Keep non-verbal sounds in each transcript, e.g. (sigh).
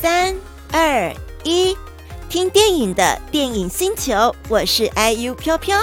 三二一，听电影的电影星球，我是 IU 飘飘。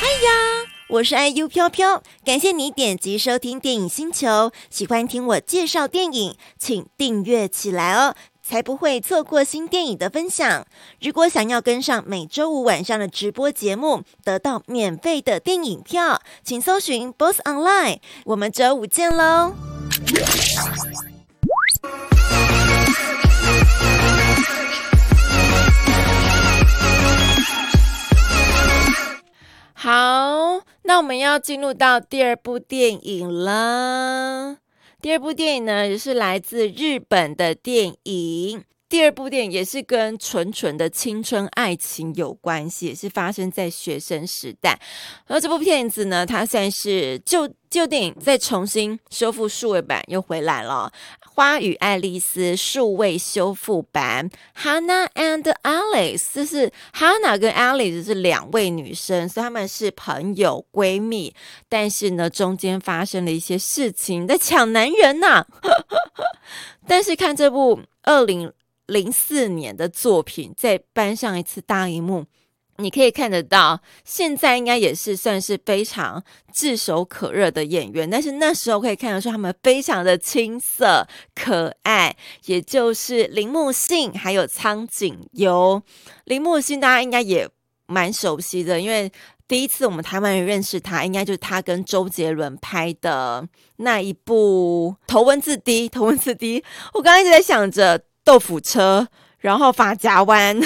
嗨呀，我是 IU 飘飘，感谢你点击收听电影星球。喜欢听我介绍电影，请订阅起来哦。才不会错过新电影的分享。如果想要跟上每周五晚上的直播节目，得到免费的电影票，请搜寻 BOSS ONLINE。我们周五见喽！好，那我们要进入到第二部电影了。第二部电影呢，也是来自日本的电影。第二部电影也是跟纯纯的青春爱情有关系，也是发生在学生时代。而这部片子呢，它算是旧旧电影再重新修复数位版又回来了。《花与爱丽丝》数位修复版，Hannah and Alice，这是 Hannah 跟 Alice 是两位女生，所以她们是朋友闺蜜。但是呢，中间发生了一些事情，在抢男人呐、啊。(laughs) 但是看这部二零零四年的作品，再搬上一次大荧幕。你可以看得到，现在应该也是算是非常炙手可热的演员，但是那时候可以看得出他们非常的青涩可爱，也就是铃木杏还有苍井优。铃木杏大家应该也蛮熟悉的，因为第一次我们台湾人认识他，应该就是他跟周杰伦拍的那一部《头文字 D》。头文字 D，我刚刚一直在想着豆腐车，然后发夹弯。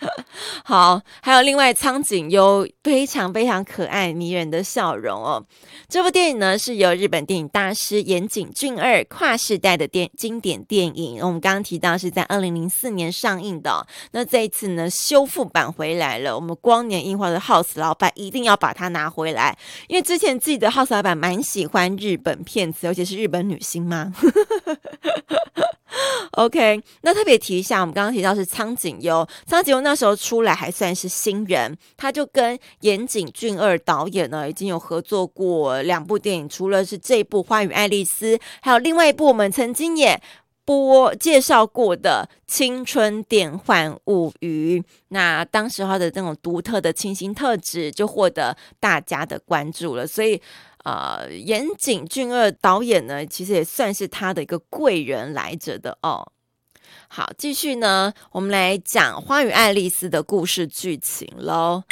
(laughs) 好，还有另外苍井优非常非常可爱迷人的笑容哦。这部电影呢是由日本电影大师岩井俊二跨世代的电经典电影。我们刚刚提到是在二零零四年上映的。那这一次呢修复版回来了，我们光年映画的 House 老板一定要把它拿回来，因为之前自己的 House 老板蛮喜欢日本片子，尤其是日本女星嘛。(laughs) (laughs) OK，那特别提一下，我们刚刚提到是苍井优，苍井优那时候出来还算是新人，他就跟岩井俊二导演呢已经有合作过两部电影，除了是这部《花与爱丽丝》，还有另外一部我们曾经也播介绍过的《青春电幻物语》。那当时他的这种独特的清新特质就获得大家的关注了，所以。呃，岩井俊二导演呢，其实也算是他的一个贵人来着的哦。好，继续呢，我们来讲《花与爱丽丝》的故事剧情喽。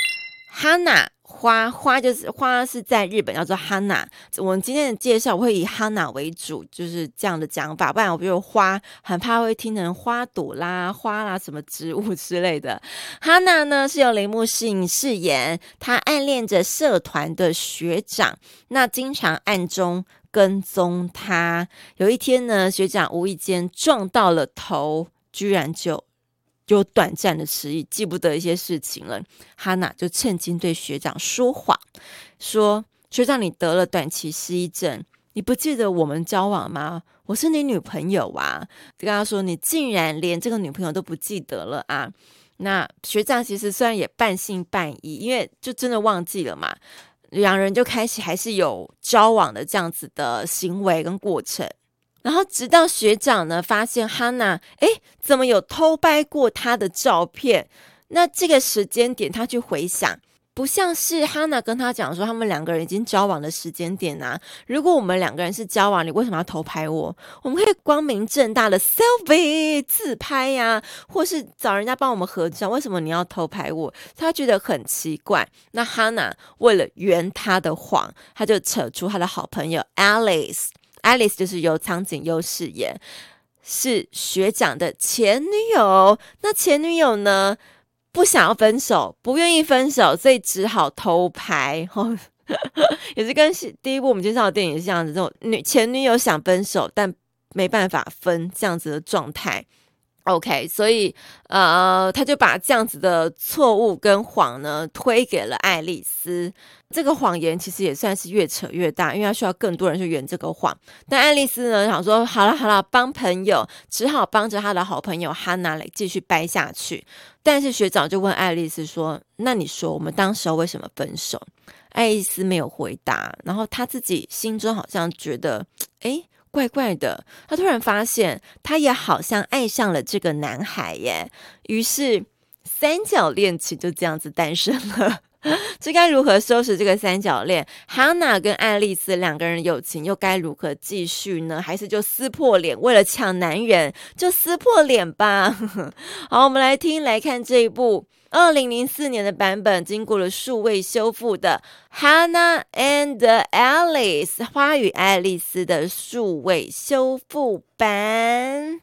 哈娜。花花就是花，是在日本叫做 Hana。我们今天的介绍我会以 Hana 为主，就是这样的讲法。不然我比如花，很怕会听成花朵啦、花啦什么植物之类的。Hana 呢是由铃木杏饰演，她暗恋着社团的学长，那经常暗中跟踪他。有一天呢，学长无意间撞到了头，居然就。有短暂的迟疑，记不得一些事情了。哈娜就趁机对学长说谎，说：“学长，你得了短期失忆症，你不记得我们交往吗？我是你女朋友啊！”就跟他说：“你竟然连这个女朋友都不记得了啊？”那学长其实虽然也半信半疑，因为就真的忘记了嘛。两人就开始还是有交往的这样子的行为跟过程。然后直到学长呢发现哈娜，哎，怎么有偷拍过他的照片？那这个时间点他去回想，不像是哈娜跟他讲说他们两个人已经交往的时间点啊。如果我们两个人是交往，你为什么要偷拍我？我们可以光明正大的 selfie 自拍呀，或是找人家帮我们合照。为什么你要偷拍我？他觉得很奇怪。那哈娜为了圆他的谎，他就扯出他的好朋友 Alice。Alice 就是由苍井优饰演，是学长的前女友。那前女友呢，不想要分手，不愿意分手，所以只好偷拍。哦，(laughs) 也是跟第一部我们介绍的电影是这样子，这种女前女友想分手，但没办法分这样子的状态。OK，所以呃，他就把这样子的错误跟谎呢推给了爱丽丝。这个谎言其实也算是越扯越大，因为他需要更多人去圆这个谎。但爱丽丝呢想说，好了好了，帮朋友，只好帮着他的好朋友哈娜来继续掰下去。但是学长就问爱丽丝说：“那你说我们当时为什么分手？”爱丽丝没有回答，然后她自己心中好像觉得，哎，怪怪的。他突然发现，他也好像爱上了这个男孩耶。于是，三角恋情就这样子诞生了。(laughs) 这该如何收拾这个三角恋？哈娜跟爱丽丝两个人友情又该如何继续呢？还是就撕破脸，为了抢男人就撕破脸吧？(laughs) 好，我们来听来看这一部二零零四年的版本，经过了数位修复的《HANNA and Alice》花与爱丽丝的数位修复版。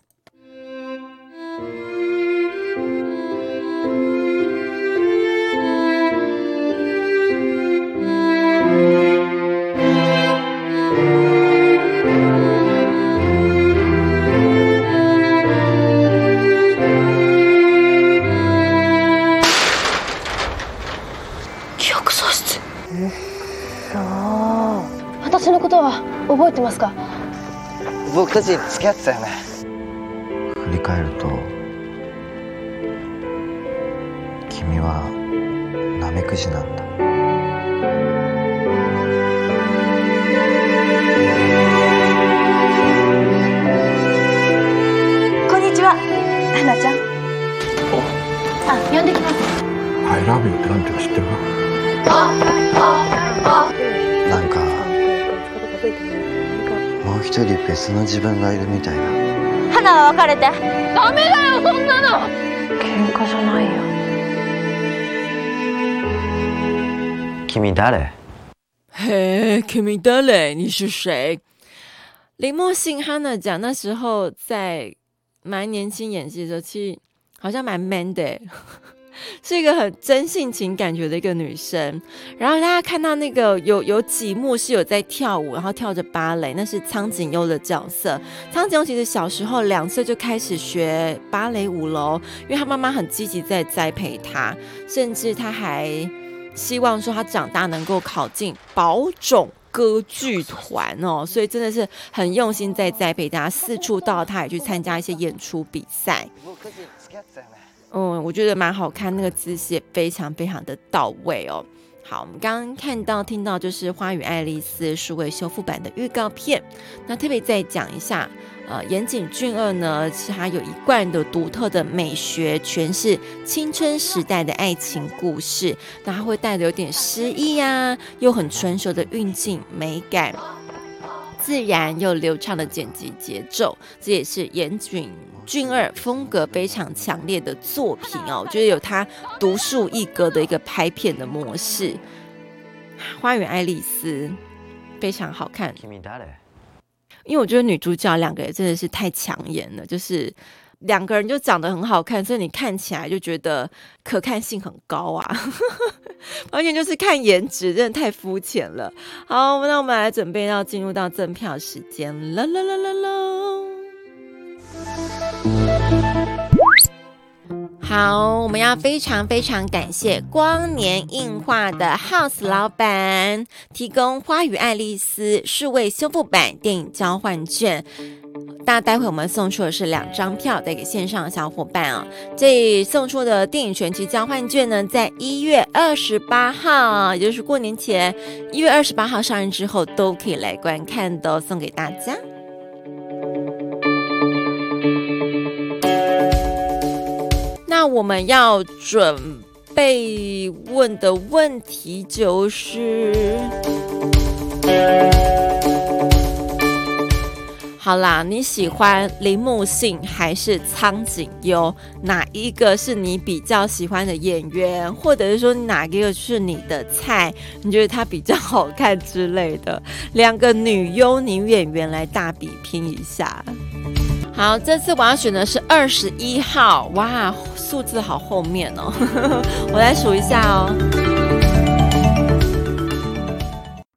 覚えてますか？仆たち付き合ってたよね。振り返ると君はナメクジなんだ。こんにちは。花ちゃん。あ呼んできます。I love you って何ていうか知ってるなんう一人别の自分がいるみたいな花は别れてダメだよそんなの喧哗じゃないよ君谁嘿，君谁？你是谁？林默信哈娜讲那时候在蛮年轻演戏的时候，其实好像蛮 man 的。是一个很真性情感觉的一个女生，然后大家看到那个有有几幕是有在跳舞，然后跳着芭蕾，那是苍井优的角色。苍井优其实小时候两岁就开始学芭蕾舞喽，因为他妈妈很积极在栽培他，甚至他还希望说他长大能够考进宝冢歌剧团哦，所以真的是很用心在栽培他，四处到他也去参加一些演出比赛。嗯，我觉得蛮好看，那个姿势也非常非常的到位哦。好，我们刚刚看到、听到就是《花与爱丽丝》数位修复版的预告片。那特别再讲一下，呃，岩井俊二呢，其实他有一贯的独特的美学诠释青春时代的爱情故事，那他会带着有点诗意啊，又很纯熟的运镜美感，自然又流畅的剪辑节奏，这也是岩井俊二风格非常强烈的作品哦，我觉得有他独树一格的一个拍片的模式，《花园爱丽丝》非常好看。因为我觉得女主角两个人真的是太抢眼了，就是两个人就长得很好看，所以你看起来就觉得可看性很高啊，(laughs) 完全就是看颜值，真的太肤浅了。好，那我们来准备要进入到赠票时间啦啦啦啦啦。好，我们要非常非常感谢光年映画的 House 老板提供《花与爱丽丝》数位修复版电影交换券。那待会我们送出的是两张票带给线上的小伙伴啊。这送出的电影全期交换券呢，在一月二十八号，也就是过年前一月二十八号上映之后，都可以来观看的，送给大家。那我们要准备问的问题就是，好啦，你喜欢林木信还是苍井优？哪一个是你比较喜欢的演员，或者是说哪一个是你的菜？你觉得他比较好看之类的？两个女优女演员来大比拼一下。好，这次我要选的是二十一号，哇，数字好后面哦，(laughs) 我来数一下哦。